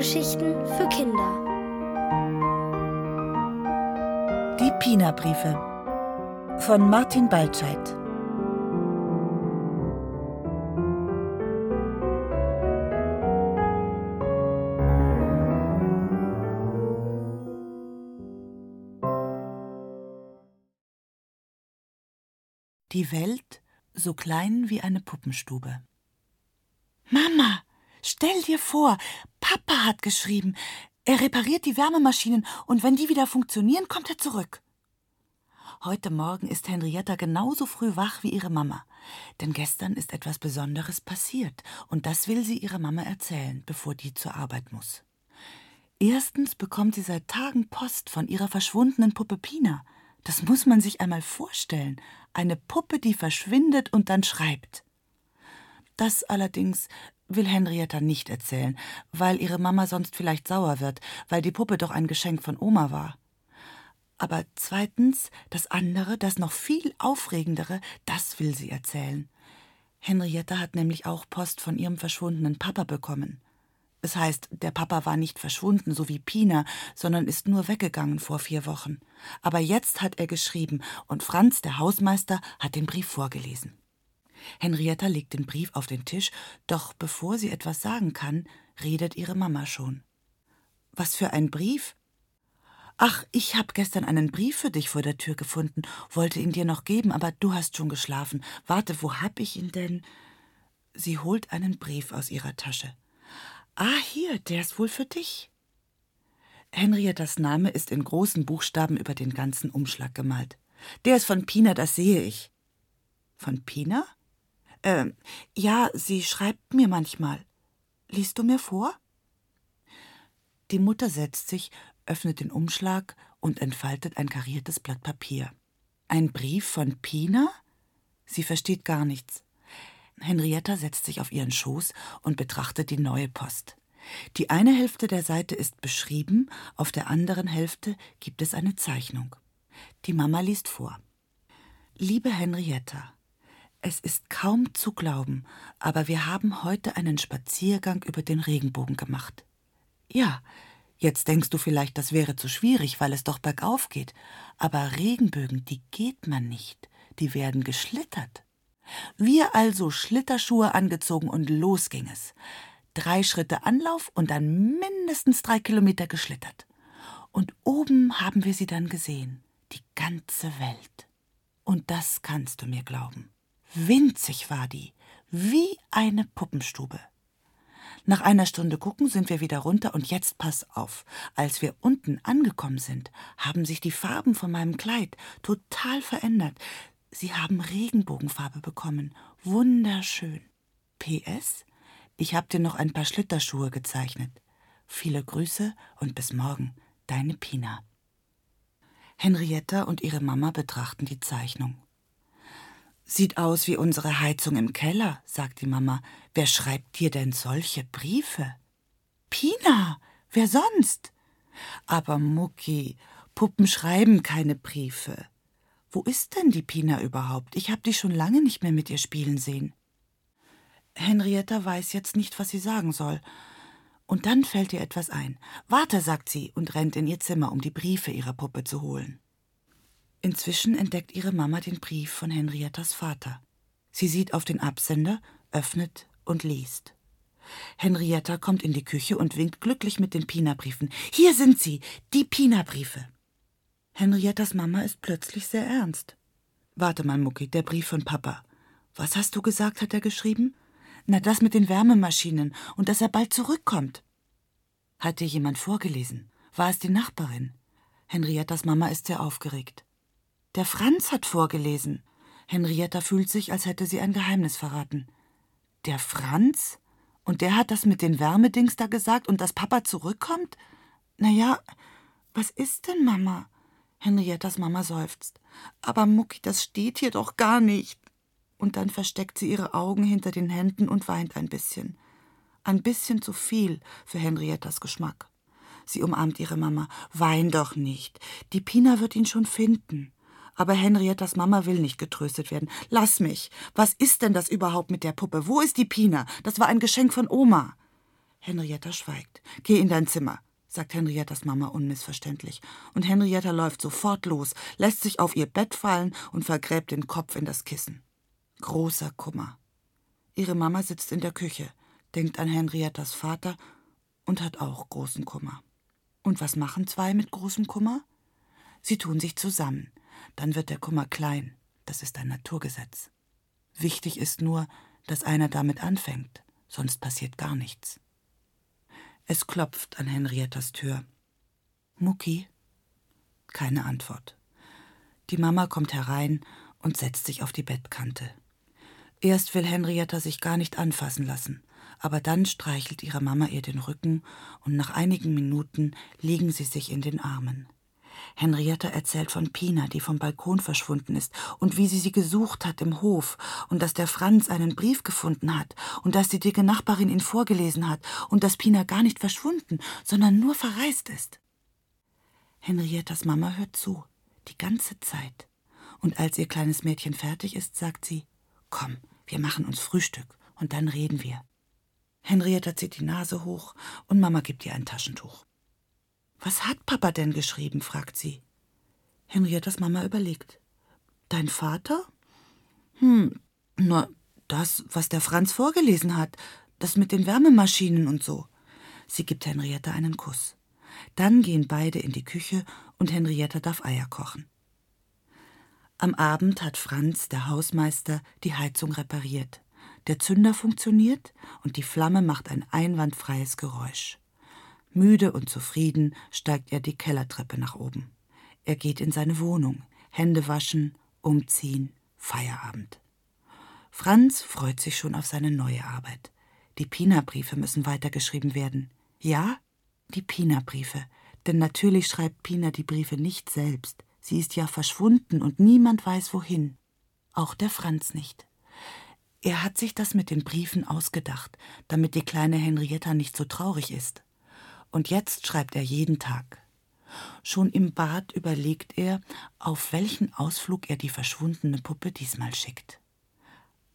Hörgeschichten für Kinder. Die Pina-Briefe von Martin Baltscheid. Die Welt so klein wie eine Puppenstube. Mama, stell dir vor, Papa hat geschrieben, er repariert die Wärmemaschinen und wenn die wieder funktionieren, kommt er zurück. Heute Morgen ist Henrietta genauso früh wach wie ihre Mama. Denn gestern ist etwas Besonderes passiert und das will sie ihrer Mama erzählen, bevor die zur Arbeit muss. Erstens bekommt sie seit Tagen Post von ihrer verschwundenen Puppe Pina. Das muss man sich einmal vorstellen. Eine Puppe, die verschwindet und dann schreibt. Das allerdings will Henrietta nicht erzählen, weil ihre Mama sonst vielleicht sauer wird, weil die Puppe doch ein Geschenk von Oma war. Aber zweitens, das andere, das noch viel aufregendere, das will sie erzählen. Henrietta hat nämlich auch Post von ihrem verschwundenen Papa bekommen. Es heißt, der Papa war nicht verschwunden, so wie Pina, sondern ist nur weggegangen vor vier Wochen. Aber jetzt hat er geschrieben, und Franz, der Hausmeister, hat den Brief vorgelesen. Henrietta legt den Brief auf den Tisch, doch bevor sie etwas sagen kann, redet ihre Mama schon. Was für ein Brief? Ach, ich habe gestern einen Brief für dich vor der Tür gefunden, wollte ihn dir noch geben, aber du hast schon geschlafen. Warte, wo hab ich ihn denn? Sie holt einen Brief aus ihrer Tasche. Ah, hier, der ist wohl für dich. Henriettas Name ist in großen Buchstaben über den ganzen Umschlag gemalt. Der ist von Pina, das sehe ich. Von Pina? Ähm, ja, sie schreibt mir manchmal. Liest du mir vor? Die Mutter setzt sich, öffnet den Umschlag und entfaltet ein kariertes Blatt Papier. Ein Brief von Pina? Sie versteht gar nichts. Henrietta setzt sich auf ihren Schoß und betrachtet die neue Post. Die eine Hälfte der Seite ist beschrieben, auf der anderen Hälfte gibt es eine Zeichnung. Die Mama liest vor. Liebe Henrietta, es ist kaum zu glauben, aber wir haben heute einen Spaziergang über den Regenbogen gemacht. Ja, jetzt denkst du vielleicht, das wäre zu schwierig, weil es doch bergauf geht. Aber Regenbögen, die geht man nicht, die werden geschlittert. Wir also Schlitterschuhe angezogen und los ging es. Drei Schritte Anlauf und dann mindestens drei Kilometer geschlittert. Und oben haben wir sie dann gesehen, die ganze Welt. Und das kannst du mir glauben. Winzig war die, wie eine Puppenstube. Nach einer Stunde gucken sind wir wieder runter und jetzt pass auf. Als wir unten angekommen sind, haben sich die Farben von meinem Kleid total verändert. Sie haben Regenbogenfarbe bekommen. Wunderschön. PS, ich hab dir noch ein paar Schlitterschuhe gezeichnet. Viele Grüße und bis morgen, deine Pina. Henrietta und ihre Mama betrachten die Zeichnung. Sieht aus wie unsere Heizung im Keller, sagt die Mama. Wer schreibt dir denn solche Briefe? Pina, wer sonst? Aber Mucki, Puppen schreiben keine Briefe. Wo ist denn die Pina überhaupt? Ich hab die schon lange nicht mehr mit ihr spielen sehen. Henrietta weiß jetzt nicht, was sie sagen soll. Und dann fällt ihr etwas ein. Warte, sagt sie und rennt in ihr Zimmer, um die Briefe ihrer Puppe zu holen. Inzwischen entdeckt ihre Mama den Brief von Henriettas Vater. Sie sieht auf den Absender, öffnet und liest. Henrietta kommt in die Küche und winkt glücklich mit den Pina-Briefen. Hier sind sie, die Pina-Briefe. Henriettas Mama ist plötzlich sehr ernst. Warte mal, Mucki, der Brief von Papa. Was hast du gesagt, hat er geschrieben? Na, das mit den Wärmemaschinen und dass er bald zurückkommt. Hat dir jemand vorgelesen? War es die Nachbarin? Henriettas Mama ist sehr aufgeregt. Der Franz hat vorgelesen. Henrietta fühlt sich, als hätte sie ein Geheimnis verraten. Der Franz? Und der hat das mit den Wärmedings da gesagt und dass Papa zurückkommt? Na ja, was ist denn, Mama? Henriettas Mama seufzt. Aber Mucki, das steht hier doch gar nicht. Und dann versteckt sie ihre Augen hinter den Händen und weint ein bisschen. Ein bisschen zu viel für Henriettas Geschmack. Sie umarmt ihre Mama. Wein doch nicht. Die Pina wird ihn schon finden. Aber Henriettas Mama will nicht getröstet werden. Lass mich. Was ist denn das überhaupt mit der Puppe? Wo ist die Pina? Das war ein Geschenk von Oma. Henrietta schweigt. Geh in dein Zimmer, sagt Henriettas Mama unmissverständlich. Und Henrietta läuft sofort los, lässt sich auf ihr Bett fallen und vergräbt den Kopf in das Kissen. Großer Kummer. Ihre Mama sitzt in der Küche, denkt an Henriettas Vater und hat auch großen Kummer. Und was machen zwei mit großem Kummer? Sie tun sich zusammen. Dann wird der Kummer klein. Das ist ein Naturgesetz. Wichtig ist nur, dass einer damit anfängt, sonst passiert gar nichts. Es klopft an Henriettas Tür. Mucki? Keine Antwort. Die Mama kommt herein und setzt sich auf die Bettkante. Erst will Henrietta sich gar nicht anfassen lassen, aber dann streichelt ihre Mama ihr den Rücken und nach einigen Minuten liegen sie sich in den Armen. Henrietta erzählt von Pina, die vom Balkon verschwunden ist, und wie sie sie gesucht hat im Hof, und dass der Franz einen Brief gefunden hat, und dass die dicke Nachbarin ihn vorgelesen hat, und dass Pina gar nicht verschwunden, sondern nur verreist ist. Henriettas Mama hört zu, die ganze Zeit. Und als ihr kleines Mädchen fertig ist, sagt sie, Komm, wir machen uns Frühstück, und dann reden wir. Henrietta zieht die Nase hoch, und Mama gibt ihr ein Taschentuch. Was hat Papa denn geschrieben? fragt sie. Henriettas Mama überlegt. Dein Vater? Hm, nur das, was der Franz vorgelesen hat, das mit den Wärmemaschinen und so. Sie gibt Henrietta einen Kuss. Dann gehen beide in die Küche und Henrietta darf Eier kochen. Am Abend hat Franz, der Hausmeister, die Heizung repariert. Der Zünder funktioniert und die Flamme macht ein einwandfreies Geräusch. Müde und zufrieden steigt er die Kellertreppe nach oben. Er geht in seine Wohnung, Hände waschen, umziehen, Feierabend. Franz freut sich schon auf seine neue Arbeit. Die Pina-Briefe müssen weitergeschrieben werden. Ja, die Pina-Briefe. Denn natürlich schreibt Pina die Briefe nicht selbst. Sie ist ja verschwunden und niemand weiß wohin. Auch der Franz nicht. Er hat sich das mit den Briefen ausgedacht, damit die kleine Henrietta nicht so traurig ist. Und jetzt schreibt er jeden Tag. Schon im Bad überlegt er, auf welchen Ausflug er die verschwundene Puppe diesmal schickt.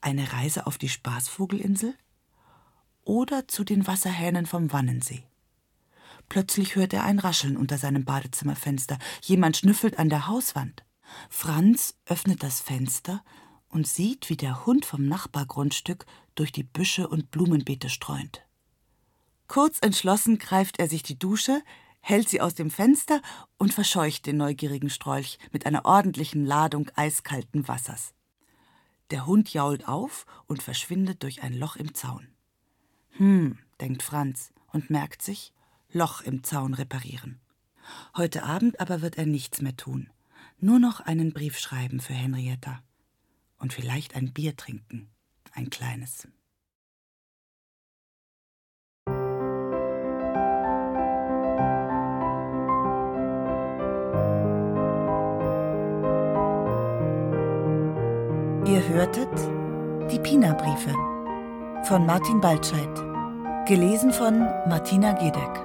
Eine Reise auf die Spaßvogelinsel? Oder zu den Wasserhähnen vom Wannensee? Plötzlich hört er ein Rascheln unter seinem Badezimmerfenster. Jemand schnüffelt an der Hauswand. Franz öffnet das Fenster und sieht, wie der Hund vom Nachbargrundstück durch die Büsche und Blumenbeete streunt. Kurz entschlossen greift er sich die Dusche, hält sie aus dem Fenster und verscheucht den neugierigen Strolch mit einer ordentlichen Ladung eiskalten Wassers. Der Hund jault auf und verschwindet durch ein Loch im Zaun. Hm, denkt Franz und merkt sich, Loch im Zaun reparieren. Heute Abend aber wird er nichts mehr tun. Nur noch einen Brief schreiben für Henrietta. Und vielleicht ein Bier trinken. Ein kleines. Hörtet Die Pina-Briefe von Martin Baltscheid. Gelesen von Martina Gedeck.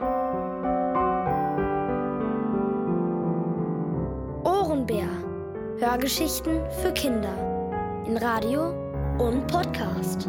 Ohrenbär. Hörgeschichten für Kinder. In Radio und Podcast.